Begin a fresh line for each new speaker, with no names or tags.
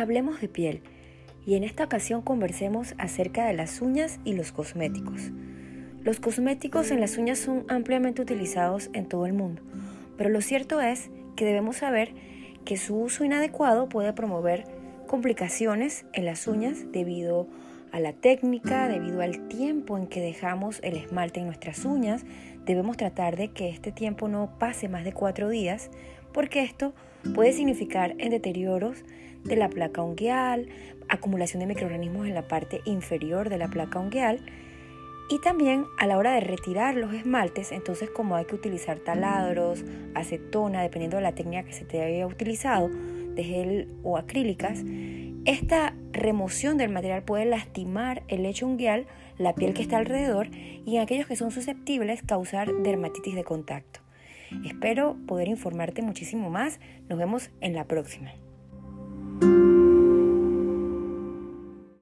hablemos de piel y en esta ocasión conversemos acerca de las uñas y los cosméticos. Los cosméticos en las uñas son ampliamente utilizados en todo el mundo, pero lo cierto es que debemos saber que su uso inadecuado puede promover complicaciones en las uñas debido a la técnica, debido al tiempo en que dejamos el esmalte en nuestras uñas. Debemos tratar de que este tiempo no pase más de cuatro días porque esto puede significar en deterioros de la placa ungueal, acumulación de microorganismos en la parte inferior de la placa ungueal y también a la hora de retirar los esmaltes, entonces como hay que utilizar taladros, acetona, dependiendo de la técnica que se te haya utilizado, de gel o acrílicas, esta remoción del material puede lastimar el lecho ungueal, la piel que está alrededor y en aquellos que son susceptibles causar dermatitis de contacto. Espero poder informarte muchísimo más. Nos vemos en la próxima.